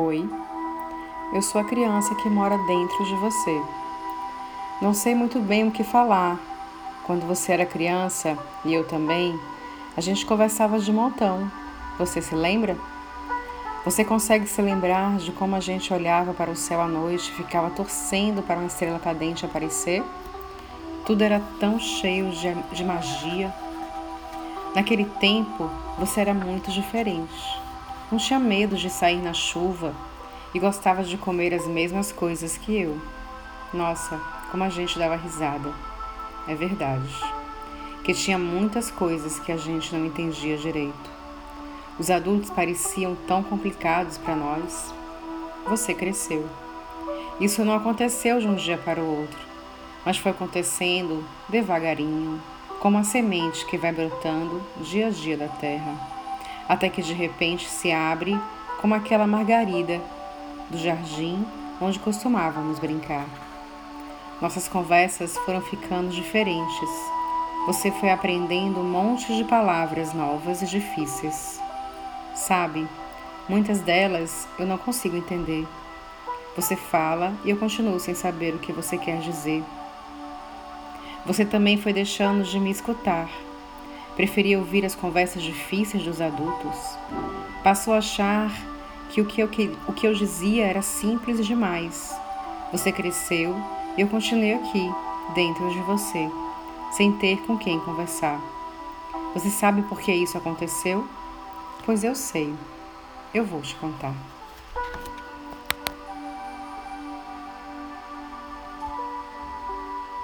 Oi, eu sou a criança que mora dentro de você. Não sei muito bem o que falar. Quando você era criança e eu também, a gente conversava de montão. Você se lembra? Você consegue se lembrar de como a gente olhava para o céu à noite e ficava torcendo para uma estrela cadente aparecer? Tudo era tão cheio de, de magia. Naquele tempo, você era muito diferente. Não tinha medo de sair na chuva e gostava de comer as mesmas coisas que eu. Nossa, como a gente dava risada. É verdade. Que tinha muitas coisas que a gente não entendia direito. Os adultos pareciam tão complicados para nós. Você cresceu. Isso não aconteceu de um dia para o outro, mas foi acontecendo devagarinho, como a semente que vai brotando dia a dia da terra até que de repente se abre como aquela margarida do jardim onde costumávamos brincar. Nossas conversas foram ficando diferentes. Você foi aprendendo um monte de palavras novas e difíceis. Sabe, muitas delas eu não consigo entender. Você fala e eu continuo sem saber o que você quer dizer. Você também foi deixando de me escutar Preferia ouvir as conversas difíceis dos adultos. Passou a achar que o que, eu, que o que eu dizia era simples demais. Você cresceu e eu continuei aqui, dentro de você, sem ter com quem conversar. Você sabe por que isso aconteceu? Pois eu sei. Eu vou te contar.